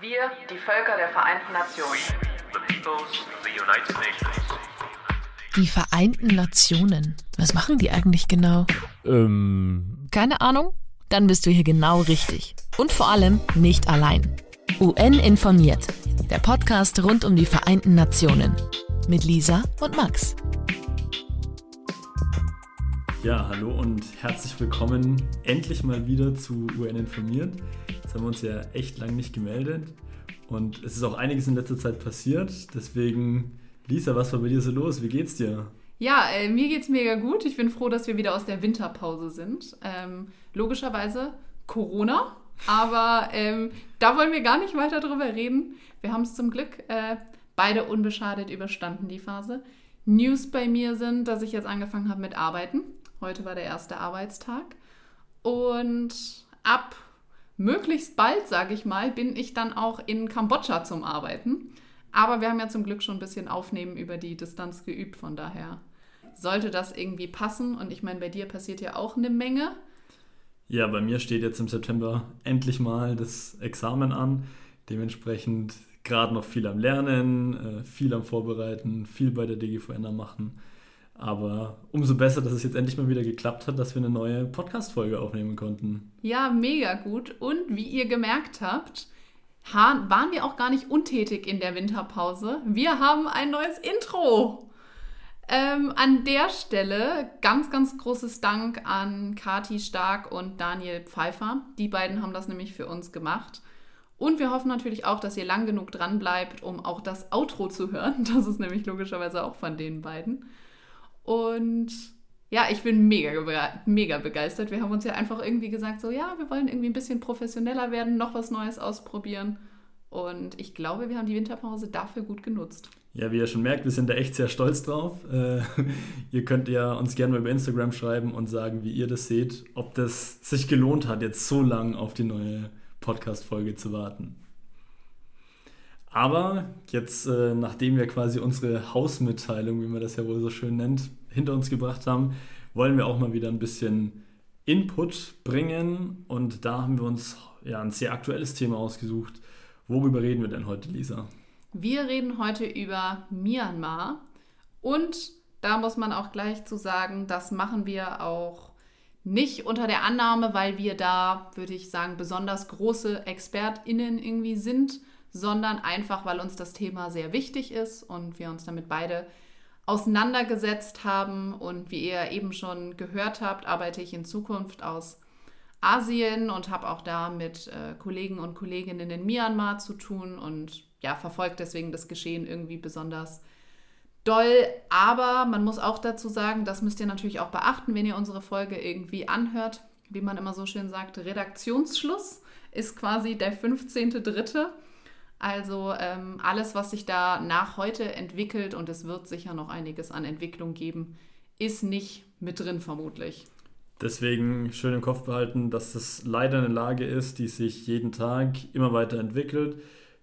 Wir, die Völker der Vereinten Nationen. the peoples of the United Nations. Die Vereinten Nationen. Was machen die eigentlich genau? Ähm, Keine Ahnung? Dann bist du hier genau richtig. Und vor allem nicht allein. UN informiert. Der Podcast rund um die Vereinten Nationen. Mit Lisa und Max. ja, hallo und herzlich willkommen endlich mal wieder zu UN informiert. Haben wir uns ja echt lang nicht gemeldet und es ist auch einiges in letzter Zeit passiert. Deswegen, Lisa, was war bei dir so los? Wie geht's dir? Ja, äh, mir geht's mega gut. Ich bin froh, dass wir wieder aus der Winterpause sind. Ähm, logischerweise Corona, aber ähm, da wollen wir gar nicht weiter drüber reden. Wir haben es zum Glück äh, beide unbeschadet überstanden, die Phase. News bei mir sind, dass ich jetzt angefangen habe mit Arbeiten. Heute war der erste Arbeitstag. Und ab möglichst bald, sage ich mal, bin ich dann auch in Kambodscha zum Arbeiten. Aber wir haben ja zum Glück schon ein bisschen Aufnehmen über die Distanz geübt, von daher sollte das irgendwie passen. Und ich meine, bei dir passiert ja auch eine Menge. Ja, bei mir steht jetzt im September endlich mal das Examen an. Dementsprechend gerade noch viel am Lernen, äh, viel am Vorbereiten, viel bei der DGVN machen. Aber umso besser, dass es jetzt endlich mal wieder geklappt hat, dass wir eine neue Podcast-Folge aufnehmen konnten. Ja, mega gut. Und wie ihr gemerkt habt, ha- waren wir auch gar nicht untätig in der Winterpause. Wir haben ein neues Intro. Ähm, an der Stelle ganz, ganz großes Dank an Kati Stark und Daniel Pfeiffer. Die beiden haben das nämlich für uns gemacht. Und wir hoffen natürlich auch, dass ihr lang genug dran bleibt, um auch das Outro zu hören. Das ist nämlich logischerweise auch von den beiden. Und ja, ich bin mega, mega begeistert. Wir haben uns ja einfach irgendwie gesagt, so ja, wir wollen irgendwie ein bisschen professioneller werden, noch was Neues ausprobieren. Und ich glaube, wir haben die Winterpause dafür gut genutzt. Ja, wie ihr schon merkt, wir sind da echt sehr stolz drauf. Äh, ihr könnt ja uns gerne mal über Instagram schreiben und sagen, wie ihr das seht, ob das sich gelohnt hat, jetzt so lang auf die neue Podcast-Folge zu warten. Aber jetzt, äh, nachdem wir quasi unsere Hausmitteilung, wie man das ja wohl so schön nennt, hinter uns gebracht haben, wollen wir auch mal wieder ein bisschen Input bringen. Und da haben wir uns ja ein sehr aktuelles Thema ausgesucht. Worüber reden wir denn heute, Lisa? Wir reden heute über Myanmar. Und da muss man auch gleich zu sagen, das machen wir auch nicht unter der Annahme, weil wir da, würde ich sagen, besonders große ExpertInnen irgendwie sind, sondern einfach, weil uns das Thema sehr wichtig ist und wir uns damit beide auseinandergesetzt haben. Und wie ihr eben schon gehört habt, arbeite ich in Zukunft aus Asien und habe auch da mit äh, Kollegen und Kolleginnen in Myanmar zu tun und ja, verfolgt deswegen das Geschehen irgendwie besonders doll. Aber man muss auch dazu sagen, das müsst ihr natürlich auch beachten, wenn ihr unsere Folge irgendwie anhört. Wie man immer so schön sagt, Redaktionsschluss ist quasi der 15.3. Also ähm, alles, was sich da nach heute entwickelt, und es wird sicher noch einiges an Entwicklung geben, ist nicht mit drin vermutlich. Deswegen schön im Kopf behalten, dass das leider eine Lage ist, die sich jeden Tag immer weiter entwickelt.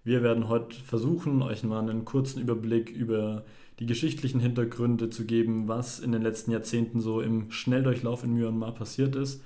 Wir werden heute versuchen, euch mal einen kurzen Überblick über die geschichtlichen Hintergründe zu geben, was in den letzten Jahrzehnten so im Schnelldurchlauf in Myanmar passiert ist,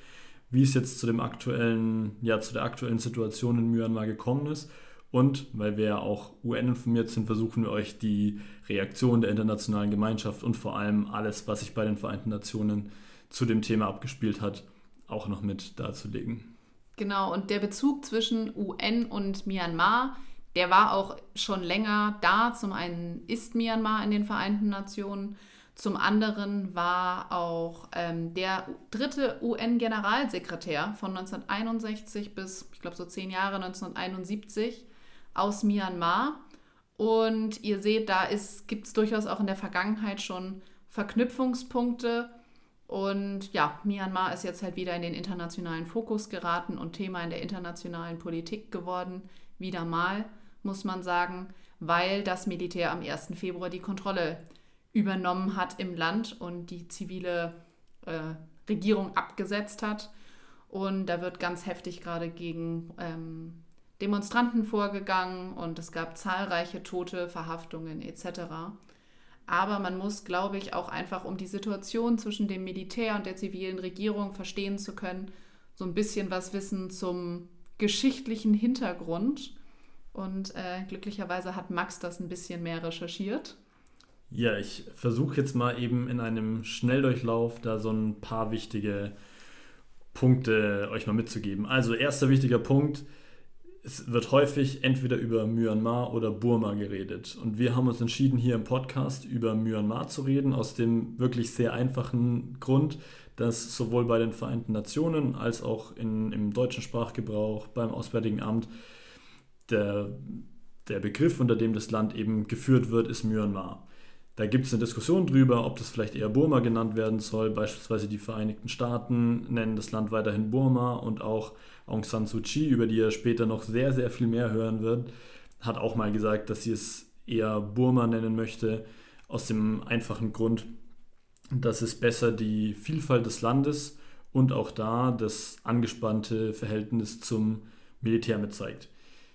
wie es jetzt zu dem aktuellen, ja, zu der aktuellen Situation in Myanmar gekommen ist. Und weil wir ja auch UN informiert sind, versuchen wir euch die Reaktion der internationalen Gemeinschaft und vor allem alles, was sich bei den Vereinten Nationen zu dem Thema abgespielt hat, auch noch mit darzulegen. Genau, und der Bezug zwischen UN und Myanmar, der war auch schon länger da. Zum einen ist Myanmar in den Vereinten Nationen, zum anderen war auch ähm, der dritte UN-Generalsekretär von 1961 bis, ich glaube, so zehn Jahre, 1971 aus Myanmar. Und ihr seht, da gibt es durchaus auch in der Vergangenheit schon Verknüpfungspunkte. Und ja, Myanmar ist jetzt halt wieder in den internationalen Fokus geraten und Thema in der internationalen Politik geworden. Wieder mal, muss man sagen, weil das Militär am 1. Februar die Kontrolle übernommen hat im Land und die zivile äh, Regierung abgesetzt hat. Und da wird ganz heftig gerade gegen ähm, Demonstranten vorgegangen und es gab zahlreiche Tote, Verhaftungen etc. Aber man muss, glaube ich, auch einfach, um die Situation zwischen dem Militär und der zivilen Regierung verstehen zu können, so ein bisschen was wissen zum geschichtlichen Hintergrund. Und äh, glücklicherweise hat Max das ein bisschen mehr recherchiert. Ja, ich versuche jetzt mal eben in einem Schnelldurchlauf da so ein paar wichtige Punkte euch mal mitzugeben. Also erster wichtiger Punkt, es wird häufig entweder über Myanmar oder Burma geredet. Und wir haben uns entschieden, hier im Podcast über Myanmar zu reden, aus dem wirklich sehr einfachen Grund, dass sowohl bei den Vereinten Nationen als auch in, im deutschen Sprachgebrauch beim Auswärtigen Amt der, der Begriff, unter dem das Land eben geführt wird, ist Myanmar. Da gibt es eine Diskussion drüber, ob das vielleicht eher Burma genannt werden soll. Beispielsweise die Vereinigten Staaten nennen das Land weiterhin Burma und auch Aung San Suu Kyi, über die er später noch sehr, sehr viel mehr hören wird, hat auch mal gesagt, dass sie es eher Burma nennen möchte, aus dem einfachen Grund, dass es besser die Vielfalt des Landes und auch da das angespannte Verhältnis zum Militär mitzeigt.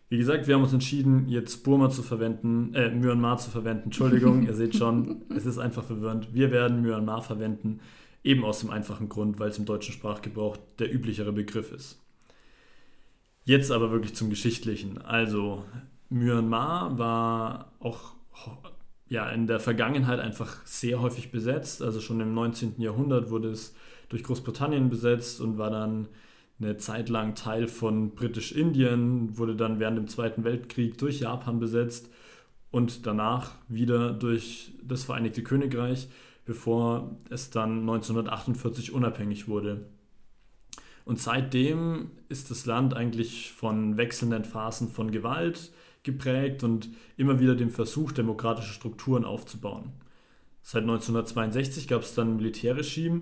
Wie gesagt, wir haben uns entschieden, jetzt Burma zu verwenden, äh, Myanmar zu verwenden. Entschuldigung, ihr seht schon, es ist einfach verwirrend. Wir werden Myanmar verwenden, eben aus dem einfachen Grund, weil es im deutschen Sprachgebrauch der üblichere Begriff ist. Jetzt aber wirklich zum Geschichtlichen. Also, Myanmar war auch ja, in der Vergangenheit einfach sehr häufig besetzt. Also schon im 19. Jahrhundert wurde es durch Großbritannien besetzt und war dann eine Zeit lang Teil von Britisch-Indien, wurde dann während dem Zweiten Weltkrieg durch Japan besetzt und danach wieder durch das Vereinigte Königreich, bevor es dann 1948 unabhängig wurde. Und seitdem ist das Land eigentlich von wechselnden Phasen von Gewalt geprägt und immer wieder dem Versuch, demokratische Strukturen aufzubauen. Seit 1962 gab es dann ein Militärregime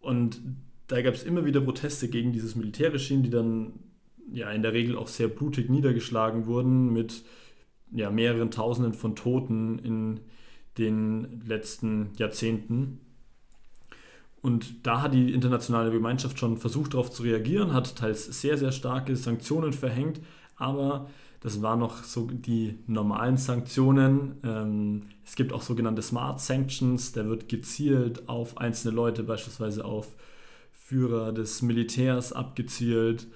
und da gab es immer wieder Proteste gegen dieses Militärregime, die dann ja in der Regel auch sehr blutig niedergeschlagen wurden mit ja, mehreren Tausenden von Toten in den letzten Jahrzehnten. Und da hat die internationale Gemeinschaft schon versucht, darauf zu reagieren, hat teils sehr, sehr starke Sanktionen verhängt, aber das waren noch so die normalen Sanktionen. Ähm, es gibt auch sogenannte Smart Sanctions, da wird gezielt auf einzelne Leute, beispielsweise auf Führer des Militärs abgezielt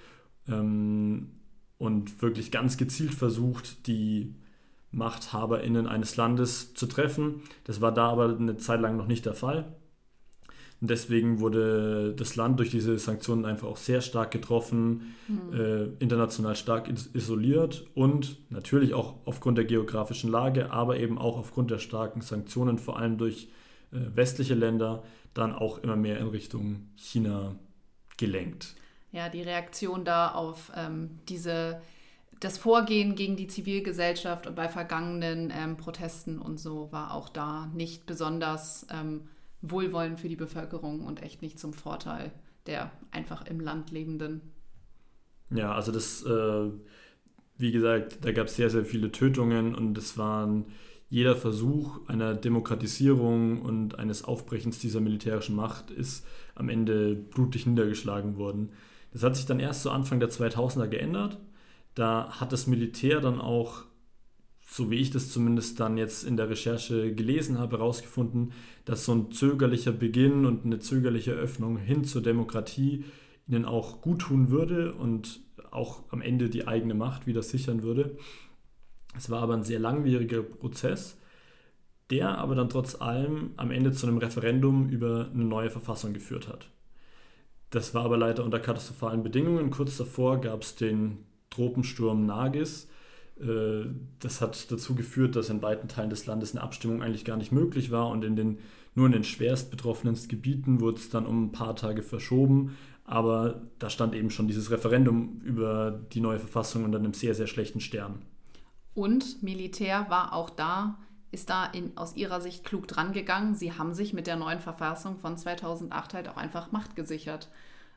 ähm, und wirklich ganz gezielt versucht, die MachthaberInnen eines Landes zu treffen. Das war da aber eine Zeit lang noch nicht der Fall. Und deswegen wurde das Land durch diese Sanktionen einfach auch sehr stark getroffen, mhm. äh, international stark isoliert und natürlich auch aufgrund der geografischen Lage, aber eben auch aufgrund der starken Sanktionen, vor allem durch äh, westliche Länder, dann auch immer mehr in Richtung China gelenkt. Ja, die Reaktion da auf ähm, diese das Vorgehen gegen die Zivilgesellschaft und bei vergangenen ähm, Protesten und so war auch da nicht besonders ähm, wohlwollend für die Bevölkerung und echt nicht zum Vorteil der einfach im Land lebenden. Ja, also das, äh, wie gesagt, da gab es sehr, sehr viele Tötungen und es waren jeder Versuch einer Demokratisierung und eines Aufbrechens dieser militärischen Macht ist am Ende blutig niedergeschlagen worden. Das hat sich dann erst zu Anfang der 2000er geändert. Da hat das Militär dann auch so wie ich das zumindest dann jetzt in der Recherche gelesen habe, herausgefunden, dass so ein zögerlicher Beginn und eine zögerliche Öffnung hin zur Demokratie ihnen auch gut tun würde und auch am Ende die eigene Macht wieder sichern würde. Es war aber ein sehr langwieriger Prozess, der aber dann trotz allem am Ende zu einem Referendum über eine neue Verfassung geführt hat. Das war aber leider unter katastrophalen Bedingungen. Kurz davor gab es den Tropensturm Nagis, äh, das hat dazu geführt, dass in weiten Teilen des Landes eine Abstimmung eigentlich gar nicht möglich war und in den, nur in den schwerst betroffenen Gebieten wurde es dann um ein paar Tage verschoben. Aber da stand eben schon dieses Referendum über die neue Verfassung unter einem sehr, sehr schlechten Stern. Und Militär war auch da, ist da in, aus ihrer Sicht klug dran gegangen. Sie haben sich mit der neuen Verfassung von 2008 halt auch einfach Macht gesichert.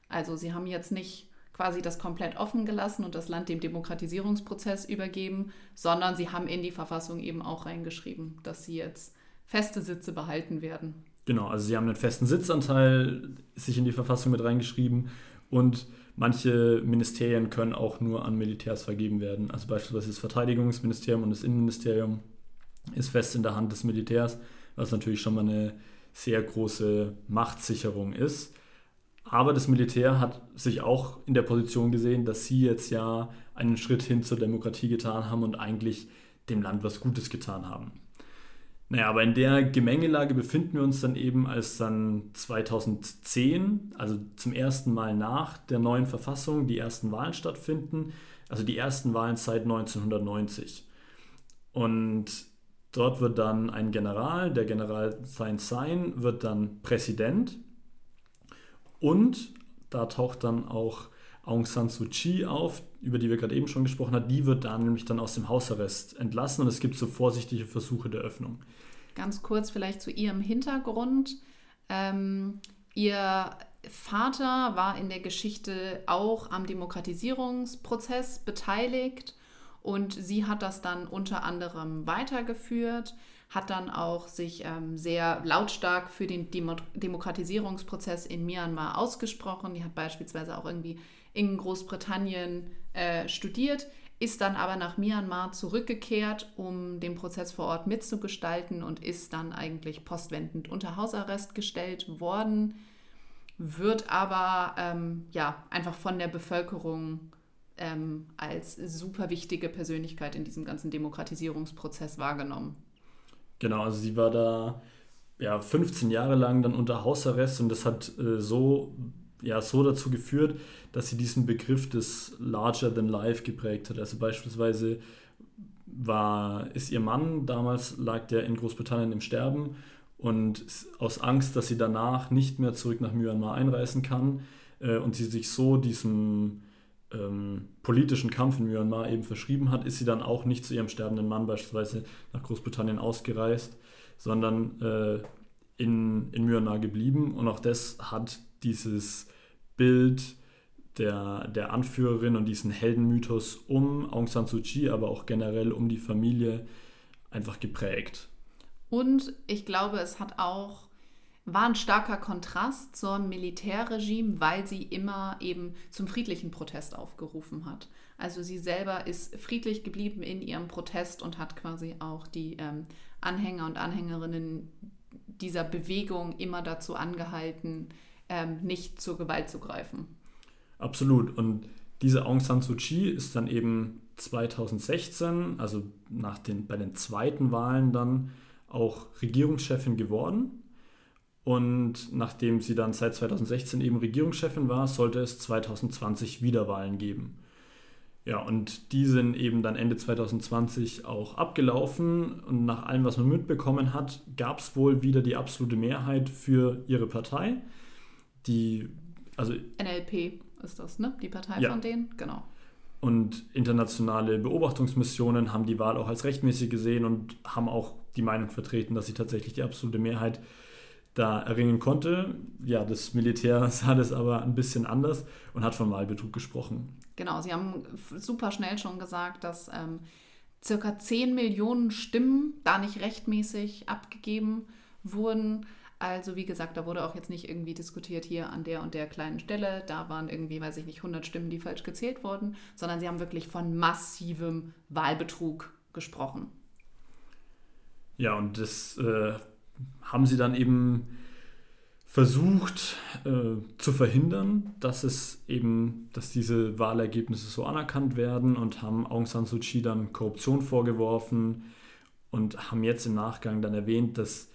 Also sie haben jetzt nicht quasi das komplett offen gelassen und das Land dem Demokratisierungsprozess übergeben, sondern sie haben in die Verfassung eben auch reingeschrieben, dass sie jetzt feste Sitze behalten werden. Genau, also sie haben einen festen Sitzanteil sich in die Verfassung mit reingeschrieben und manche Ministerien können auch nur an Militärs vergeben werden. Also beispielsweise das Verteidigungsministerium und das Innenministerium ist fest in der Hand des Militärs, was natürlich schon mal eine sehr große Machtsicherung ist. Aber das Militär hat sich auch in der Position gesehen, dass sie jetzt ja einen Schritt hin zur Demokratie getan haben und eigentlich dem Land was Gutes getan haben. Naja, aber in der Gemengelage befinden wir uns dann eben, als dann 2010, also zum ersten Mal nach der neuen Verfassung, die ersten Wahlen stattfinden, also die ersten Wahlen seit 1990. Und dort wird dann ein General, der General Sein Sein, wird dann Präsident. Und da taucht dann auch Aung San Suu Kyi auf, über die wir gerade eben schon gesprochen haben. Die wird dann nämlich dann aus dem Hausarrest entlassen und es gibt so vorsichtige Versuche der Öffnung. Ganz kurz vielleicht zu ihrem Hintergrund. Ähm, ihr Vater war in der Geschichte auch am Demokratisierungsprozess beteiligt und sie hat das dann unter anderem weitergeführt, hat dann auch sich ähm, sehr lautstark für den Demo Demokratisierungsprozess in Myanmar ausgesprochen. Die hat beispielsweise auch irgendwie in Großbritannien äh, studiert, ist dann aber nach Myanmar zurückgekehrt, um den Prozess vor Ort mitzugestalten und ist dann eigentlich postwendend unter Hausarrest gestellt worden, wird aber ähm, ja einfach von der Bevölkerung ähm, als super wichtige Persönlichkeit in diesem ganzen Demokratisierungsprozess wahrgenommen. Genau, also sie war da ja, 15 Jahre lang dann unter Hausarrest und das hat äh, so ja so dazu geführt, dass sie diesen Begriff des Larger than Life geprägt hat. Also beispielsweise war, ist ihr Mann, damals lag der in Großbritannien im Sterben und aus Angst, dass sie danach nicht mehr zurück nach Myanmar einreisen kann äh, und sie sich so diesem ähm, politischen Kampf in Myanmar eben verschrieben hat, ist sie dann auch nicht zu ihrem sterbenden Mann beispielsweise nach Großbritannien ausgereist, sondern äh, in, in Myanmar geblieben und auch das hat dieses Bild der, der Anführerin und diesen Heldenmythos um Aung San Suu Kyi, aber auch generell um die Familie einfach geprägt. Und ich glaube, es hat auch war ein starker Kontrast zum Militärregime, weil sie immer eben zum friedlichen Protest aufgerufen hat. Also sie selber ist friedlich geblieben in ihrem Protest und hat quasi auch die ähm, Anhänger und Anhängerinnen dieser Bewegung immer dazu angehalten, ähm, nicht zur Gewalt zu greifen. Absolut. Und diese Aung San Suu Kyi ist dann eben 2016, also nach den, bei den zweiten Wahlen dann auch Regierungschefin geworden. Und nachdem sie dann seit 2016 eben Regierungschefin war, sollte es 2020 Wiederwahlen geben. Ja, und die sind eben dann Ende 2020 auch abgelaufen. Und nach allem, was man mitbekommen hat, gab es wohl wieder die absolute Mehrheit für ihre Partei die, also NLP ist das, ne? Die Partei ja. von denen, genau. Und internationale Beobachtungsmissionen haben die Wahl auch als rechtmäßig gesehen und haben auch die Meinung vertreten, dass sie tatsächlich die absolute Mehrheit da erringen konnte. Ja, das Militär sah das aber ein bisschen anders und hat von Wahlbetrug gesprochen. Genau, sie haben super schnell schon gesagt, dass ähm, circa 10 Millionen Stimmen da nicht rechtmäßig abgegeben wurden. Also wie gesagt, da wurde auch jetzt nicht irgendwie diskutiert hier an der und der kleinen Stelle. Da waren irgendwie, weiß ich nicht, 100 Stimmen, die falsch gezählt wurden, sondern sie haben wirklich von massivem Wahlbetrug gesprochen. Ja, und das äh, haben sie dann eben versucht äh, zu verhindern, dass es eben, dass diese Wahlergebnisse so anerkannt werden und haben Aung San Suu Kyi dann Korruption vorgeworfen und haben jetzt im Nachgang dann erwähnt, dass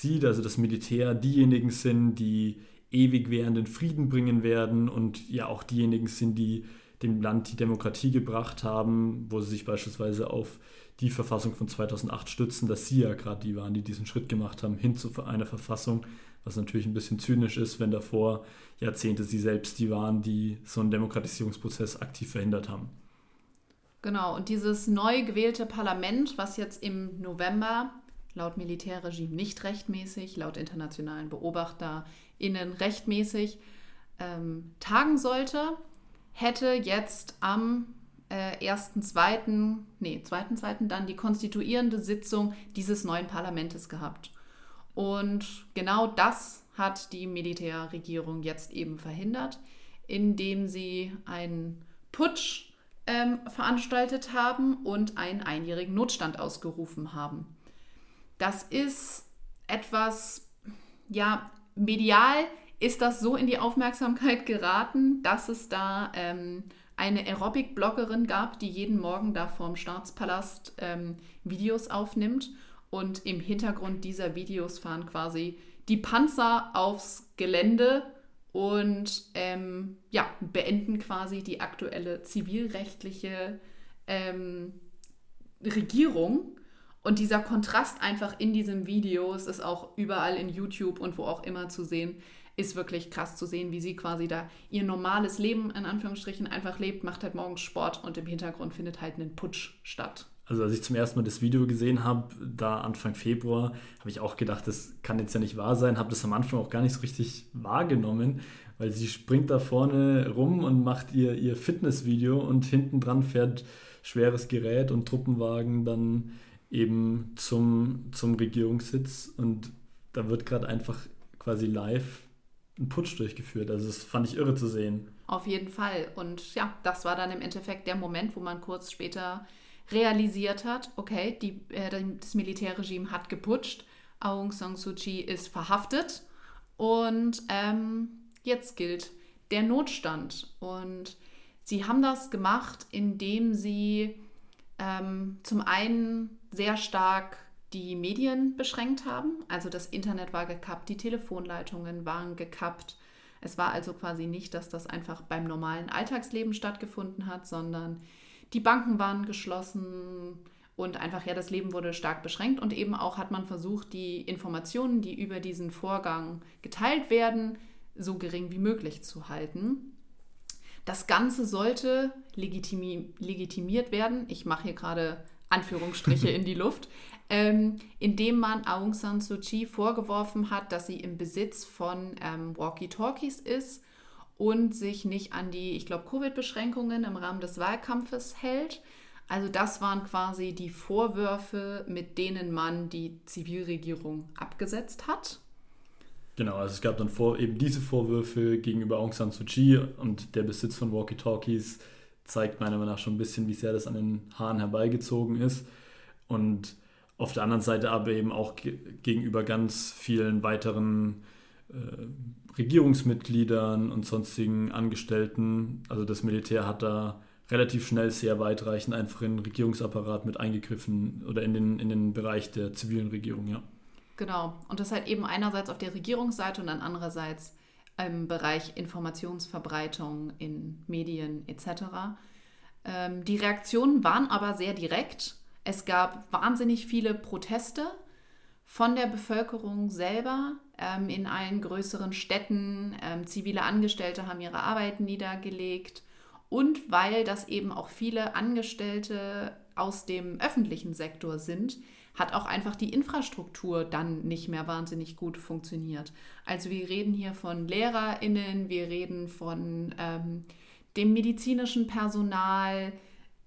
sieht, also das Militär, diejenigen sind, die ewig währenden Frieden bringen werden und ja auch diejenigen sind, die dem Land die Demokratie gebracht haben, wo sie sich beispielsweise auf die Verfassung von 2008 stützen, dass sie ja gerade die waren, die diesen Schritt gemacht haben, hin zu einer Verfassung, was natürlich ein bisschen zynisch ist, wenn davor Jahrzehnte sie selbst die waren, die so einen Demokratisierungsprozess aktiv verhindert haben. Genau, und dieses neu gewählte Parlament, was jetzt im November laut Militärregime nicht rechtmäßig, laut internationalen BeobachterInnen rechtmäßig ähm, tagen sollte, hätte jetzt am äh, 1.2., nee, 2.2. dann die konstituierende Sitzung dieses neuen Parlaments gehabt. Und genau das hat die Militärregierung jetzt eben verhindert, indem sie einen Putsch ähm, veranstaltet haben und einen einjährigen Notstand ausgerufen haben. Das ist etwas, ja, medial ist das so in die Aufmerksamkeit geraten, dass es da ähm, eine Aerobic-Bloggerin gab, die jeden Morgen da vorm Staatspalast ähm, Videos aufnimmt. Und im Hintergrund dieser Videos fahren quasi die Panzer aufs Gelände und ähm, ja, beenden quasi die aktuelle zivilrechtliche ähm, Regierung. Und dieser Kontrast einfach in diesem Video, es ist auch überall in YouTube und wo auch immer zu sehen, ist wirklich krass zu sehen, wie sie quasi da ihr normales Leben in Anführungsstrichen einfach lebt, macht halt morgens Sport und im Hintergrund findet halt ein Putsch statt. Also als ich zum ersten Mal das Video gesehen habe, da Anfang Februar, habe ich auch gedacht, das kann jetzt ja nicht wahr sein, habe das am Anfang auch gar nicht so richtig wahrgenommen, weil sie springt da vorne rum und macht ihr, ihr Fitnessvideo und hinten dran fährt schweres Gerät und Truppenwagen dann eben zum, zum Regierungssitz und da wird gerade einfach quasi live ein Putsch durchgeführt. Also das fand ich irre zu sehen. Auf jeden Fall. Und ja, das war dann im Endeffekt der Moment, wo man kurz später realisiert hat, okay, die, äh, das Militärregime hat geputscht, Aung San Suu Kyi ist verhaftet und ähm, jetzt gilt der Notstand. Und sie haben das gemacht, indem sie ähm, zum einen sehr stark die Medien beschränkt haben. Also das Internet war gekappt, die Telefonleitungen waren gekappt. Es war also quasi nicht, dass das einfach beim normalen Alltagsleben stattgefunden hat, sondern die Banken waren geschlossen und einfach ja, das Leben wurde stark beschränkt und eben auch hat man versucht, die Informationen, die über diesen Vorgang geteilt werden, so gering wie möglich zu halten. Das Ganze sollte legitimi legitimiert werden. Ich mache hier gerade Anführungsstriche in die Luft, ähm, indem man Aung San Suu Kyi vorgeworfen hat, dass sie im Besitz von ähm, Walkie-Talkies ist und sich nicht an die, ich glaube, Covid-Beschränkungen im Rahmen des Wahlkampfes hält. Also das waren quasi die Vorwürfe, mit denen man die Zivilregierung abgesetzt hat. Genau, also es gab dann vor, eben diese Vorwürfe gegenüber Aung San Suu Kyi und der Besitz von Walkie-Talkies zeigt meiner Meinung nach schon ein bisschen, wie sehr das an den Haaren herbeigezogen ist. Und auf der anderen Seite aber eben auch gegenüber ganz vielen weiteren äh, Regierungsmitgliedern und sonstigen Angestellten. Also das Militär hat da relativ schnell sehr weitreichend einfach in den Regierungsapparat mit eingegriffen oder in den, in den Bereich der zivilen Regierung, ja. Genau. Und das halt eben einerseits auf der Regierungsseite und dann andererseits im Bereich Informationsverbreitung in Medien etc. Ähm, die Reaktionen waren aber sehr direkt. Es gab wahnsinnig viele Proteste von der Bevölkerung selber ähm, in allen größeren Städten. Ähm, zivile Angestellte haben ihre Arbeit niedergelegt. Und weil das eben auch viele Angestellte aus dem öffentlichen Sektor sind, hat auch einfach die Infrastruktur dann nicht mehr wahnsinnig gut funktioniert. Also wir reden hier von Lehrerinnen, wir reden von ähm, dem medizinischen Personal,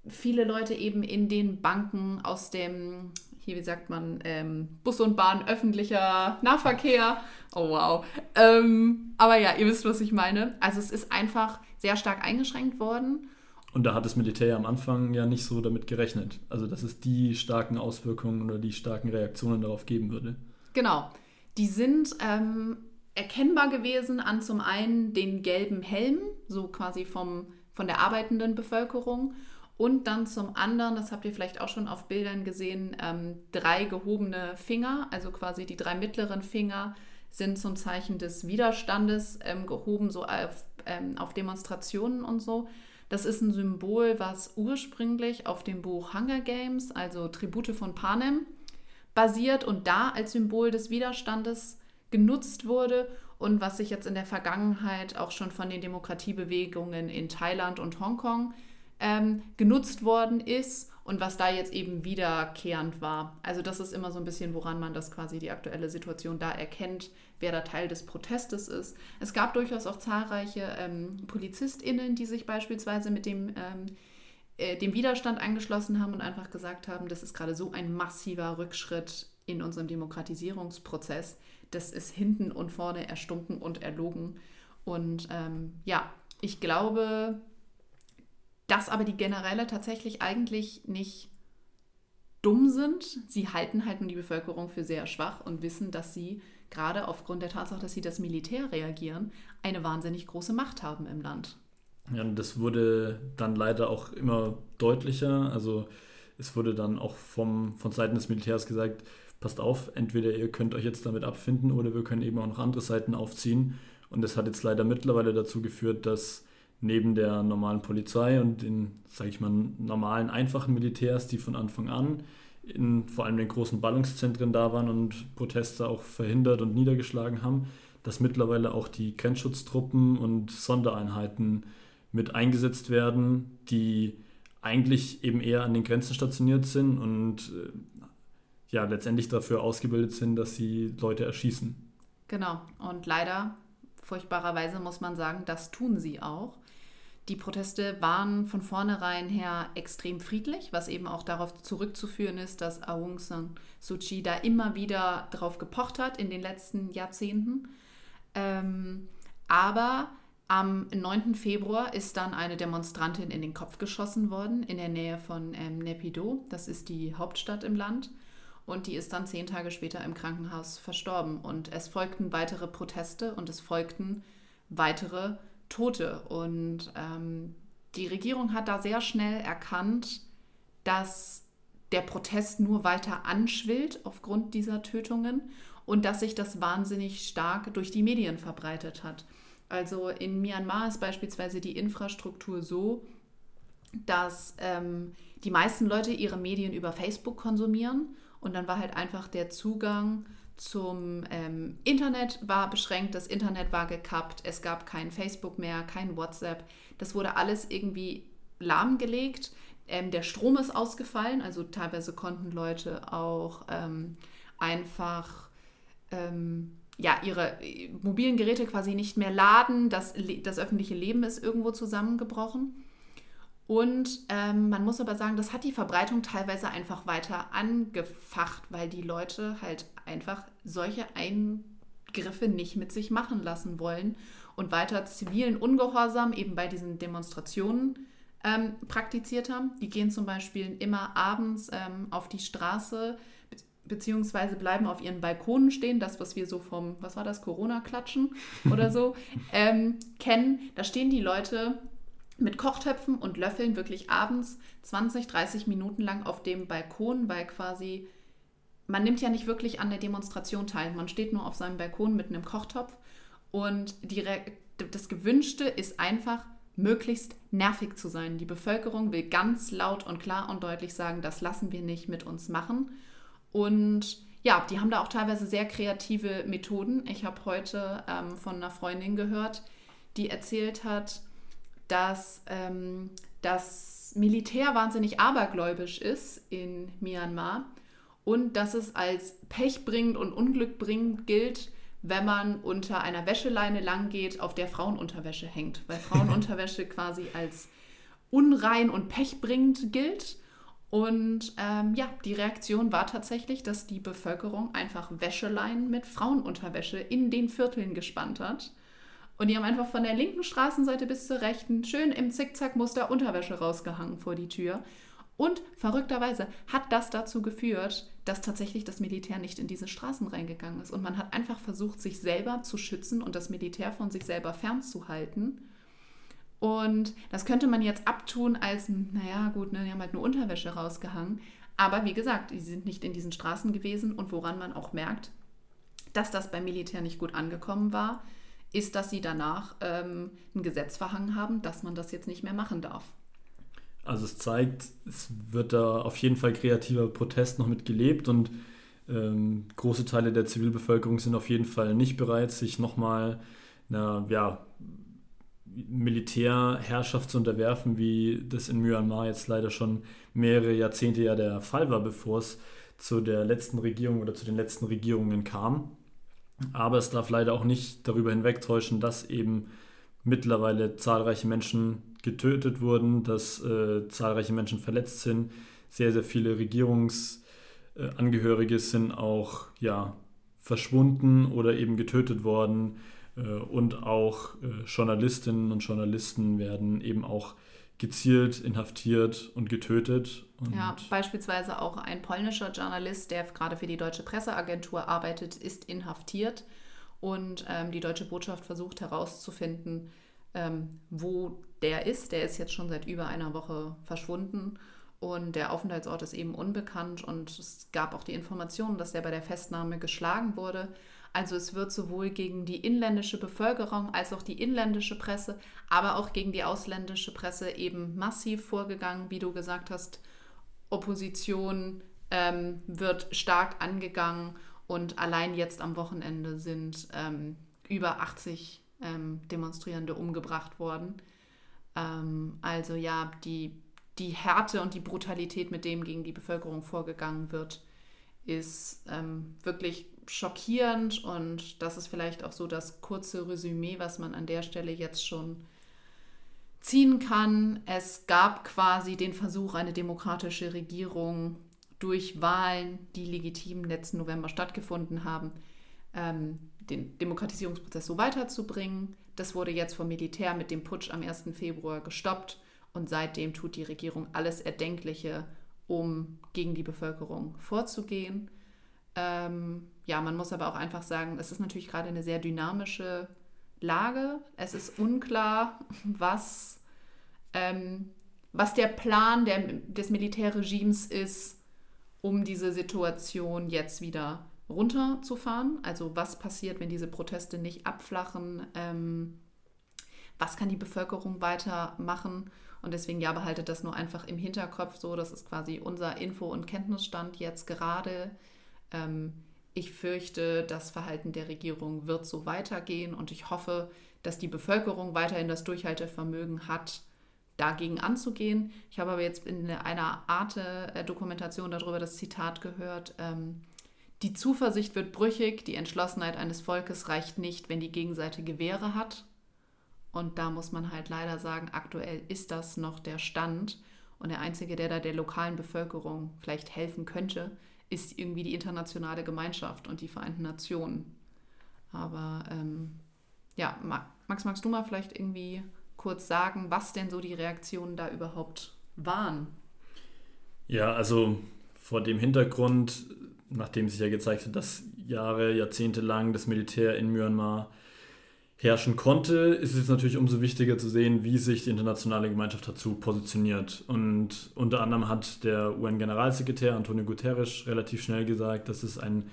viele Leute eben in den Banken aus dem, hier wie sagt man, ähm, Bus und Bahn, öffentlicher Nahverkehr. Oh wow. Ähm, aber ja, ihr wisst, was ich meine. Also es ist einfach sehr stark eingeschränkt worden. Und da hat das Militär am Anfang ja nicht so damit gerechnet. Also, dass es die starken Auswirkungen oder die starken Reaktionen darauf geben würde. Genau. Die sind ähm, erkennbar gewesen an zum einen den gelben Helm, so quasi vom, von der arbeitenden Bevölkerung. Und dann zum anderen, das habt ihr vielleicht auch schon auf Bildern gesehen, ähm, drei gehobene Finger, also quasi die drei mittleren Finger sind zum Zeichen des Widerstandes ähm, gehoben, so auf, ähm, auf Demonstrationen und so. Das ist ein Symbol, was ursprünglich auf dem Buch Hunger Games, also Tribute von Panem, basiert und da als Symbol des Widerstandes genutzt wurde und was sich jetzt in der Vergangenheit auch schon von den Demokratiebewegungen in Thailand und Hongkong ähm, genutzt worden ist und was da jetzt eben wiederkehrend war. Also das ist immer so ein bisschen, woran man das quasi die aktuelle Situation da erkennt, wer da Teil des Protestes ist. Es gab durchaus auch zahlreiche ähm, PolizistInnen, die sich beispielsweise mit dem, ähm, äh, dem Widerstand angeschlossen haben und einfach gesagt haben, das ist gerade so ein massiver Rückschritt in unserem Demokratisierungsprozess. Das ist hinten und vorne erstunken und erlogen. Und ähm, ja, ich glaube, dass aber die Generäle tatsächlich eigentlich nicht dumm sind. Sie halten halt nur die Bevölkerung für sehr schwach und wissen, dass sie gerade aufgrund der Tatsache, dass sie das Militär reagieren, eine wahnsinnig große Macht haben im Land. Ja, und das wurde dann leider auch immer deutlicher. Also es wurde dann auch vom, von Seiten des Militärs gesagt, passt auf, entweder ihr könnt euch jetzt damit abfinden oder wir können eben auch noch andere Seiten aufziehen. Und das hat jetzt leider mittlerweile dazu geführt, dass neben der normalen Polizei und den, sage ich mal, normalen, einfachen Militärs, die von Anfang an in vor allem den großen Ballungszentren da waren und Proteste auch verhindert und niedergeschlagen haben, dass mittlerweile auch die Grenzschutztruppen und Sondereinheiten mit eingesetzt werden, die eigentlich eben eher an den Grenzen stationiert sind und äh, ja letztendlich dafür ausgebildet sind, dass sie Leute erschießen. Genau. Und leider, furchtbarerweise muss man sagen, das tun sie auch. Die Proteste waren von vornherein her extrem friedlich, was eben auch darauf zurückzuführen ist, dass Aung San Suu Kyi da immer wieder drauf gepocht hat in den letzten Jahrzehnten. Ähm, aber am 9. Februar ist dann eine Demonstrantin in den Kopf geschossen worden in der Nähe von ähm, Nepido. Das ist die Hauptstadt im Land. Und die ist dann zehn Tage später im Krankenhaus verstorben. Und es folgten weitere Proteste und es folgten weitere Tote. Und ähm, die Regierung hat da sehr schnell erkannt, dass der Protest nur weiter anschwillt aufgrund dieser Tötungen und dass sich das wahnsinnig stark durch die Medien verbreitet hat. Also in Myanmar ist beispielsweise die Infrastruktur so, dass ähm, die meisten Leute ihre Medien über Facebook konsumieren und dann war halt einfach der Zugang zum ähm, Internet war beschränkt, das Internet war gekappt, es gab kein Facebook mehr, kein WhatsApp. Das wurde alles irgendwie lahmgelegt. Ähm, der Strom ist ausgefallen, also teilweise konnten Leute auch ähm, einfach ähm, ja, ihre äh, mobilen Geräte quasi nicht mehr laden. Das, das öffentliche Leben ist irgendwo zusammengebrochen. Und ähm, man muss aber sagen, das hat die Verbreitung teilweise einfach weiter angefacht, weil die Leute halt einfach solche Eingriffe nicht mit sich machen lassen wollen und weiter zivilen Ungehorsam eben bei diesen Demonstrationen ähm, praktiziert haben. Die gehen zum Beispiel immer abends ähm, auf die Straße be beziehungsweise bleiben auf ihren Balkonen stehen, das, was wir so vom, was war das, Corona-Klatschen oder so, ähm, kennen. Da stehen die Leute mit Kochtöpfen und Löffeln wirklich abends 20, 30 Minuten lang auf dem Balkon, weil quasi man nimmt ja nicht wirklich an der Demonstration teil. Man steht nur auf seinem Balkon mit einem Kochtopf und die, das Gewünschte ist einfach, möglichst nervig zu sein. Die Bevölkerung will ganz laut und klar und deutlich sagen, das lassen wir nicht mit uns machen. Und ja, die haben da auch teilweise sehr kreative Methoden. Ich habe heute ähm, von einer Freundin gehört, die erzählt hat, dass ähm, das Militär wahnsinnig abergläubisch ist in Myanmar und dass es als pechbringend und unglückbringend gilt, wenn man unter einer Wäscheleine langgeht, auf der Frauenunterwäsche hängt, weil Frauenunterwäsche quasi als unrein und pechbringend gilt. Und ähm, ja, die Reaktion war tatsächlich, dass die Bevölkerung einfach Wäscheleinen mit Frauenunterwäsche in den Vierteln gespannt hat und die haben einfach von der linken Straßenseite bis zur rechten schön im Zickzackmuster Unterwäsche rausgehangen vor die Tür. Und verrückterweise hat das dazu geführt, dass tatsächlich das Militär nicht in diese Straßen reingegangen ist. Und man hat einfach versucht, sich selber zu schützen und das Militär von sich selber fernzuhalten. Und das könnte man jetzt abtun als, naja, gut, ne, die haben halt nur Unterwäsche rausgehangen. Aber wie gesagt, die sind nicht in diesen Straßen gewesen. Und woran man auch merkt, dass das beim Militär nicht gut angekommen war, ist, dass sie danach ähm, ein Gesetz verhangen haben, dass man das jetzt nicht mehr machen darf. Also es zeigt, es wird da auf jeden Fall kreativer Protest noch mit gelebt und ähm, große Teile der Zivilbevölkerung sind auf jeden Fall nicht bereit, sich nochmal einer ja, Militärherrschaft zu unterwerfen, wie das in Myanmar jetzt leider schon mehrere Jahrzehnte ja der Fall war, bevor es zu der letzten Regierung oder zu den letzten Regierungen kam. Aber es darf leider auch nicht darüber hinwegtäuschen, dass eben mittlerweile zahlreiche Menschen getötet wurden, dass äh, zahlreiche Menschen verletzt sind. Sehr, sehr viele Regierungsangehörige sind auch ja, verschwunden oder eben getötet worden. Äh, und auch äh, Journalistinnen und Journalisten werden eben auch gezielt inhaftiert und getötet. Und ja, beispielsweise auch ein polnischer Journalist, der gerade für die deutsche Presseagentur arbeitet, ist inhaftiert und ähm, die deutsche Botschaft versucht herauszufinden, ähm, wo der ist. Der ist jetzt schon seit über einer Woche verschwunden und der Aufenthaltsort ist eben unbekannt und es gab auch die Information, dass der bei der Festnahme geschlagen wurde. Also es wird sowohl gegen die inländische Bevölkerung als auch die inländische Presse, aber auch gegen die ausländische Presse eben massiv vorgegangen, wie du gesagt hast. Opposition ähm, wird stark angegangen und allein jetzt am Wochenende sind ähm, über 80 ähm, Demonstrierende umgebracht worden. Ähm, also ja, die, die Härte und die Brutalität, mit dem gegen die Bevölkerung vorgegangen wird, ist ähm, wirklich schockierend und das ist vielleicht auch so das kurze Resümee, was man an der Stelle jetzt schon ziehen kann. Es gab quasi den Versuch, eine demokratische Regierung durch Wahlen, die legitim letzten November stattgefunden haben, ähm, den Demokratisierungsprozess so weiterzubringen. Das wurde jetzt vom Militär mit dem Putsch am 1. Februar gestoppt und seitdem tut die Regierung alles Erdenkliche, um gegen die Bevölkerung vorzugehen. Ähm, ja, man muss aber auch einfach sagen, es ist natürlich gerade eine sehr dynamische Lage. Es ist unklar, was, ähm, was der Plan der, des Militärregimes ist, um diese Situation jetzt wieder runterzufahren. Also was passiert, wenn diese Proteste nicht abflachen? Ähm, was kann die Bevölkerung weitermachen? Und deswegen ja, behaltet das nur einfach im Hinterkopf so. Das ist quasi unser Info- und Kenntnisstand jetzt gerade. Ähm, ich fürchte, das Verhalten der Regierung wird so weitergehen und ich hoffe, dass die Bevölkerung weiterhin das Durchhaltevermögen hat, dagegen anzugehen. Ich habe aber jetzt in einer Arte-Dokumentation darüber das Zitat gehört, ähm, die Zuversicht wird brüchig, die Entschlossenheit eines Volkes reicht nicht, wenn die Gegenseite Gewehre hat. Und da muss man halt leider sagen, aktuell ist das noch der Stand. Und der Einzige, der da der lokalen Bevölkerung vielleicht helfen könnte, ist irgendwie die internationale Gemeinschaft und die Vereinten Nationen. Aber ähm, ja, Max, magst du mal vielleicht irgendwie kurz sagen, was denn so die Reaktionen da überhaupt waren? Ja, also vor dem Hintergrund, nachdem sich ja gezeigt hat, dass Jahre, Jahrzehnte lang das Militär in Myanmar herrschen konnte, ist es natürlich umso wichtiger zu sehen, wie sich die internationale Gemeinschaft dazu positioniert. Und unter anderem hat der UN-Generalsekretär Antonio Guterres relativ schnell gesagt, dass es ein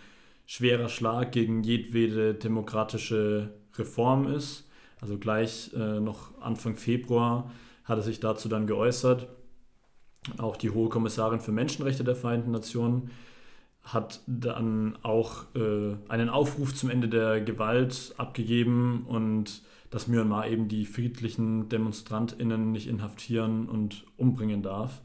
schwerer Schlag gegen jedwede demokratische Reform ist. Also gleich äh, noch Anfang Februar hat er sich dazu dann geäußert. Auch die Hohe Kommissarin für Menschenrechte der Vereinten Nationen hat dann auch äh, einen Aufruf zum Ende der Gewalt abgegeben und dass Myanmar eben die friedlichen DemonstrantInnen nicht inhaftieren und umbringen darf.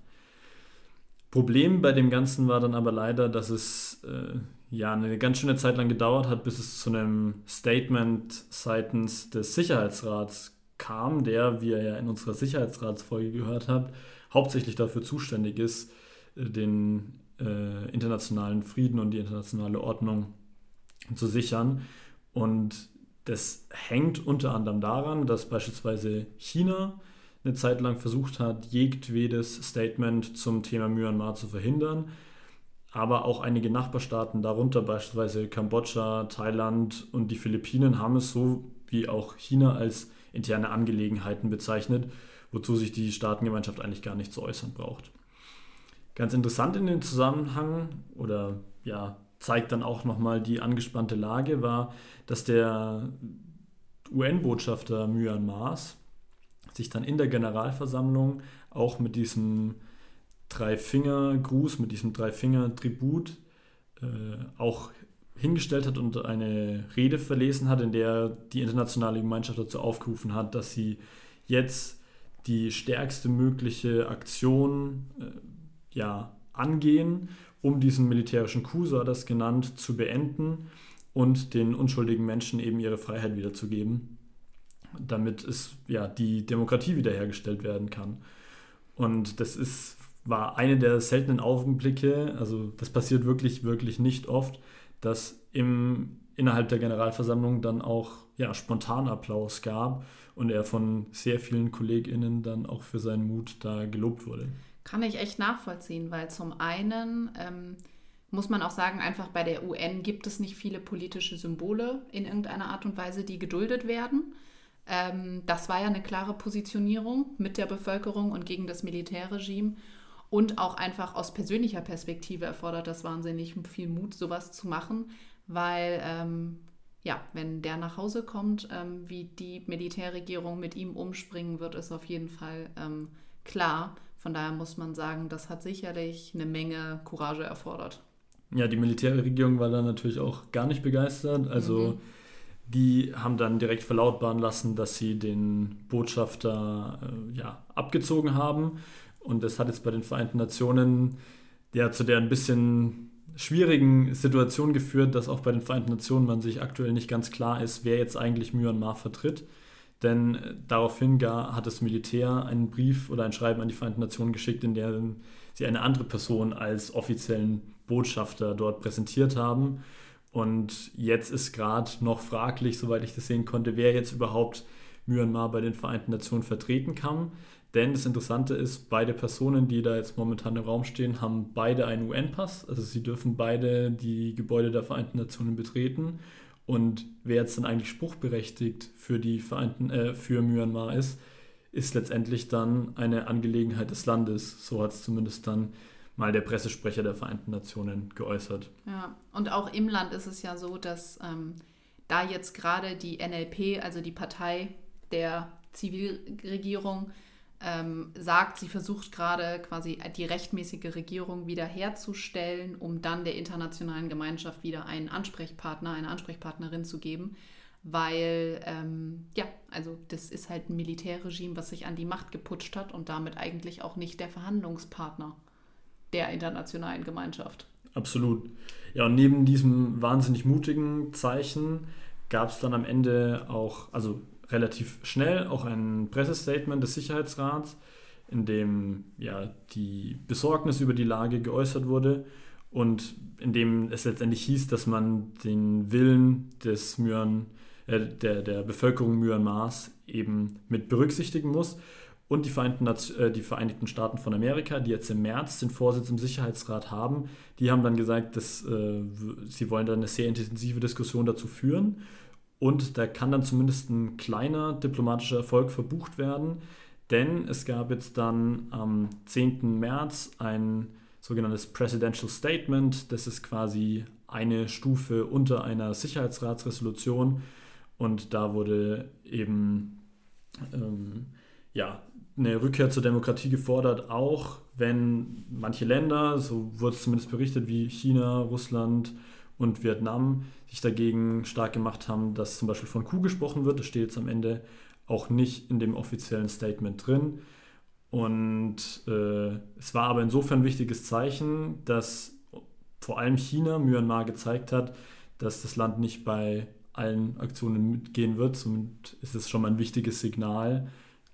Problem bei dem Ganzen war dann aber leider, dass es äh, ja eine ganz schöne Zeit lang gedauert hat, bis es zu einem Statement seitens des Sicherheitsrats kam, der, wie ihr ja in unserer Sicherheitsratsfolge gehört habt, hauptsächlich dafür zuständig ist, äh, den äh, internationalen Frieden und die internationale Ordnung zu sichern. Und das hängt unter anderem daran, dass beispielsweise China eine Zeit lang versucht hat, jedwedes Statement zum Thema Myanmar zu verhindern. Aber auch einige Nachbarstaaten, darunter beispielsweise Kambodscha, Thailand und die Philippinen, haben es so wie auch China als interne Angelegenheiten bezeichnet, wozu sich die Staatengemeinschaft eigentlich gar nicht zu äußern braucht. Ganz interessant in dem Zusammenhang oder ja, zeigt dann auch nochmal die angespannte Lage, war, dass der UN-Botschafter Myanmars sich dann in der Generalversammlung auch mit diesem Drei-Finger-Gruß, mit diesem Drei-Finger-Tribut äh, auch hingestellt hat und eine Rede verlesen hat, in der die internationale Gemeinschaft dazu aufgerufen hat, dass sie jetzt die stärkste mögliche Aktion äh, ja, angehen, um diesen militärischen Coup, so hat er es genannt, zu beenden und den unschuldigen Menschen eben ihre Freiheit wiederzugeben, damit es ja die Demokratie wiederhergestellt werden kann. Und das ist, war eine der seltenen Augenblicke, also das passiert wirklich, wirklich nicht oft, dass im innerhalb der Generalversammlung dann auch ja, Spontanapplaus gab und er von sehr vielen KollegInnen dann auch für seinen Mut da gelobt wurde. Kann ich echt nachvollziehen, weil zum einen ähm, muss man auch sagen, einfach bei der UN gibt es nicht viele politische Symbole in irgendeiner Art und Weise, die geduldet werden. Ähm, das war ja eine klare Positionierung mit der Bevölkerung und gegen das Militärregime. Und auch einfach aus persönlicher Perspektive erfordert das wahnsinnig viel Mut, sowas zu machen, weil ähm, ja, wenn der nach Hause kommt, ähm, wie die Militärregierung mit ihm umspringen wird, ist auf jeden Fall ähm, klar. Von daher muss man sagen, das hat sicherlich eine Menge Courage erfordert. Ja, die Militärregierung war da natürlich auch gar nicht begeistert. Also mhm. die haben dann direkt verlautbaren lassen, dass sie den Botschafter äh, ja, abgezogen haben. Und das hat jetzt bei den Vereinten Nationen ja zu der ein bisschen schwierigen Situation geführt, dass auch bei den Vereinten Nationen man sich aktuell nicht ganz klar ist, wer jetzt eigentlich Myanmar vertritt. Denn äh, daraufhin gar hat das Militär einen Brief oder ein Schreiben an die Vereinten Nationen geschickt, in dem sie eine andere Person als offiziellen Botschafter dort präsentiert haben. Und jetzt ist gerade noch fraglich, soweit ich das sehen konnte, wer jetzt überhaupt Myanmar bei den Vereinten Nationen vertreten kann. Denn das Interessante ist, beide Personen, die da jetzt momentan im Raum stehen, haben beide einen UN-Pass. Also sie dürfen beide die Gebäude der Vereinten Nationen betreten. Und wer jetzt dann eigentlich spruchberechtigt für die Vereinten, äh, für Myanmar ist, ist letztendlich dann eine Angelegenheit des Landes. So hat es zumindest dann mal der Pressesprecher der Vereinten Nationen geäußert. Ja, und auch im Land ist es ja so, dass ähm, da jetzt gerade die NLP, also die Partei der Zivilregierung, ähm, sagt, sie versucht gerade quasi die rechtmäßige Regierung wiederherzustellen, um dann der internationalen Gemeinschaft wieder einen Ansprechpartner, eine Ansprechpartnerin zu geben. Weil, ähm, ja, also das ist halt ein Militärregime, was sich an die Macht geputscht hat und damit eigentlich auch nicht der Verhandlungspartner der internationalen Gemeinschaft. Absolut. Ja, und neben diesem wahnsinnig mutigen Zeichen gab es dann am Ende auch, also relativ schnell auch ein Pressestatement des Sicherheitsrats, in dem ja, die Besorgnis über die Lage geäußert wurde und in dem es letztendlich hieß, dass man den Willen des Myan, äh, der, der Bevölkerung Myanmars eben mit berücksichtigen muss. Und die Vereinigten, äh, die Vereinigten Staaten von Amerika, die jetzt im März den Vorsitz im Sicherheitsrat haben, die haben dann gesagt, dass äh, sie wollen dann eine sehr intensive Diskussion dazu führen und da kann dann zumindest ein kleiner diplomatischer Erfolg verbucht werden, denn es gab jetzt dann am 10. März ein sogenanntes Presidential Statement. Das ist quasi eine Stufe unter einer Sicherheitsratsresolution. Und da wurde eben ähm, ja, eine Rückkehr zur Demokratie gefordert, auch wenn manche Länder, so wurde es zumindest berichtet, wie China, Russland, und Vietnam sich dagegen stark gemacht haben, dass zum Beispiel von Kuh gesprochen wird. Das steht jetzt am Ende auch nicht in dem offiziellen Statement drin. Und äh, es war aber insofern ein wichtiges Zeichen, dass vor allem China Myanmar gezeigt hat, dass das Land nicht bei allen Aktionen mitgehen wird. Somit ist es schon mal ein wichtiges Signal,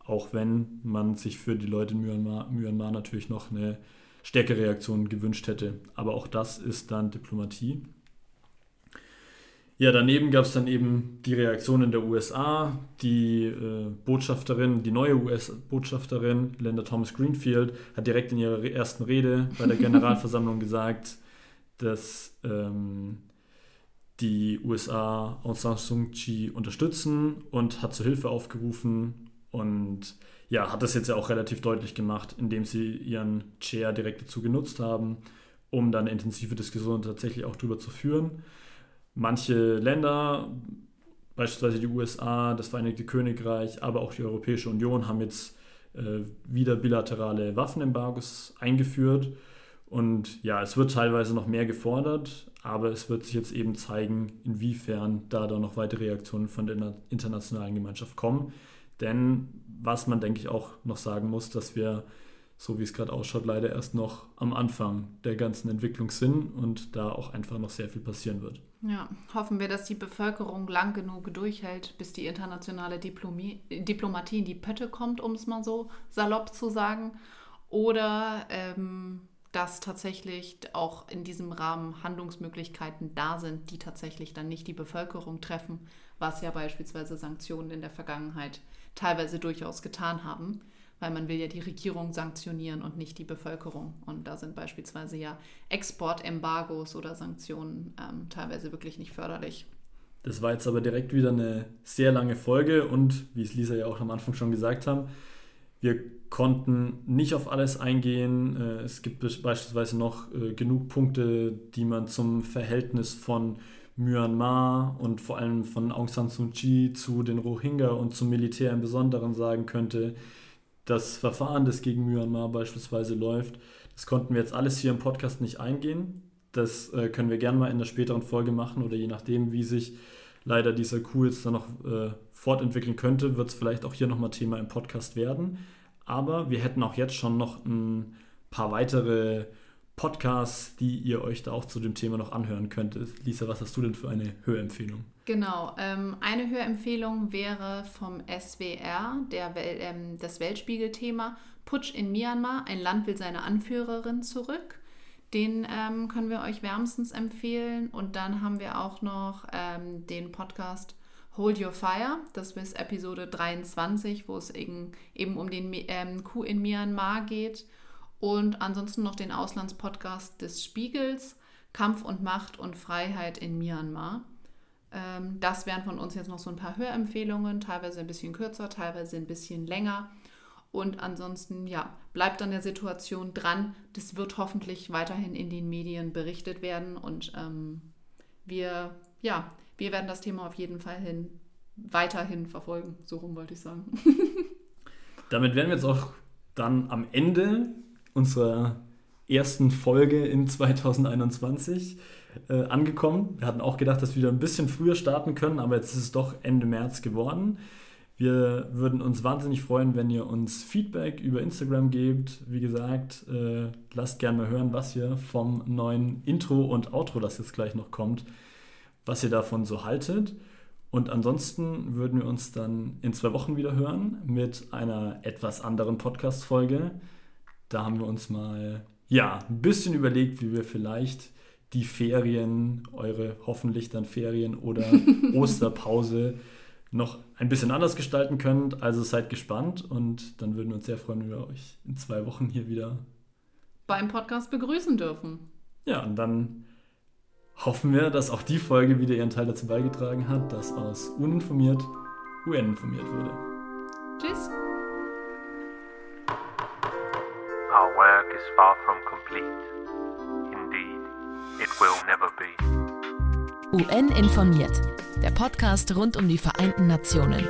auch wenn man sich für die Leute in Myanmar, Myanmar natürlich noch eine stärkere Reaktion gewünscht hätte. Aber auch das ist dann Diplomatie. Ja, daneben gab es dann eben die Reaktionen der USA. Die äh, Botschafterin, die neue US-Botschafterin, Linda Thomas Greenfield, hat direkt in ihrer ersten Rede bei der Generalversammlung gesagt, dass ähm, die USA Aung San Suu Kyi unterstützen und hat zur Hilfe aufgerufen und ja, hat das jetzt ja auch relativ deutlich gemacht, indem sie ihren Chair direkt dazu genutzt haben, um dann intensive Diskussion tatsächlich auch darüber zu führen. Manche Länder, beispielsweise die USA, das Vereinigte Königreich, aber auch die Europäische Union haben jetzt äh, wieder bilaterale Waffenembargos eingeführt. Und ja, es wird teilweise noch mehr gefordert, aber es wird sich jetzt eben zeigen, inwiefern da dann noch weitere Reaktionen von der internationalen Gemeinschaft kommen. Denn was man, denke ich, auch noch sagen muss, dass wir so wie es gerade ausschaut, leider erst noch am Anfang der ganzen Entwicklung sind und da auch einfach noch sehr viel passieren wird. Ja, hoffen wir, dass die Bevölkerung lang genug durchhält, bis die internationale Diplomie, Diplomatie in die Pötte kommt, um es mal so salopp zu sagen. Oder ähm, dass tatsächlich auch in diesem Rahmen Handlungsmöglichkeiten da sind, die tatsächlich dann nicht die Bevölkerung treffen, was ja beispielsweise Sanktionen in der Vergangenheit teilweise durchaus getan haben, weil man will ja die Regierung sanktionieren und nicht die Bevölkerung. Und da sind beispielsweise ja Exportembargos oder Sanktionen ähm, teilweise wirklich nicht förderlich. Das war jetzt aber direkt wieder eine sehr lange Folge und wie es Lisa ja auch am Anfang schon gesagt haben, wir konnten nicht auf alles eingehen. Äh, es gibt beispielsweise noch äh, genug Punkte, die man zum Verhältnis von Myanmar und vor allem von Aung San Suu Kyi zu den Rohingya und zum Militär im Besonderen sagen könnte. Das Verfahren, das gegen Myanmar beispielsweise läuft, das konnten wir jetzt alles hier im Podcast nicht eingehen. Das äh, können wir gerne mal in der späteren Folge machen oder je nachdem, wie sich leider dieser Coup jetzt dann noch äh, fortentwickeln könnte, wird es vielleicht auch hier nochmal Thema im Podcast werden. Aber wir hätten auch jetzt schon noch ein paar weitere Podcasts, die ihr euch da auch zu dem Thema noch anhören könntet. Lisa, was hast du denn für eine Hörempfehlung? Genau, ähm, eine Hörempfehlung wäre vom SWR, der Wel ähm, das Weltspiegel-Thema Putsch in Myanmar, ein Land will seine Anführerin zurück. Den ähm, können wir euch wärmstens empfehlen. Und dann haben wir auch noch ähm, den Podcast Hold Your Fire. Das ist Episode 23, wo es eben, eben um den ähm, Coup in Myanmar geht. Und ansonsten noch den Auslandspodcast des Spiegels, Kampf und Macht und Freiheit in Myanmar. Ähm, das wären von uns jetzt noch so ein paar Hörempfehlungen, teilweise ein bisschen kürzer, teilweise ein bisschen länger. Und ansonsten, ja, bleibt an der Situation dran. Das wird hoffentlich weiterhin in den Medien berichtet werden. Und ähm, wir, ja, wir werden das Thema auf jeden Fall hin, weiterhin verfolgen. So rum wollte ich sagen. Damit wären wir jetzt auch dann am Ende unserer ersten Folge in 2021 äh, angekommen. Wir hatten auch gedacht, dass wir wieder ein bisschen früher starten können, aber jetzt ist es doch Ende März geworden. Wir würden uns wahnsinnig freuen, wenn ihr uns Feedback über Instagram gebt. Wie gesagt, äh, lasst gerne mal hören, was ihr vom neuen Intro und Outro, das jetzt gleich noch kommt, was ihr davon so haltet. Und ansonsten würden wir uns dann in zwei Wochen wieder hören mit einer etwas anderen Podcast-Folge. Da haben wir uns mal ja, ein bisschen überlegt, wie wir vielleicht die Ferien, eure hoffentlich dann Ferien oder Osterpause noch ein bisschen anders gestalten könnt. Also seid gespannt und dann würden wir uns sehr freuen, wenn wir euch in zwei Wochen hier wieder beim Podcast begrüßen dürfen. Ja, und dann hoffen wir, dass auch die Folge wieder ihren Teil dazu beigetragen hat, dass aus uninformiert UN informiert wurde. Tschüss. Is far from complete. Indeed, it will never be. UN informiert der Podcast rund um die Vereinten Nationen.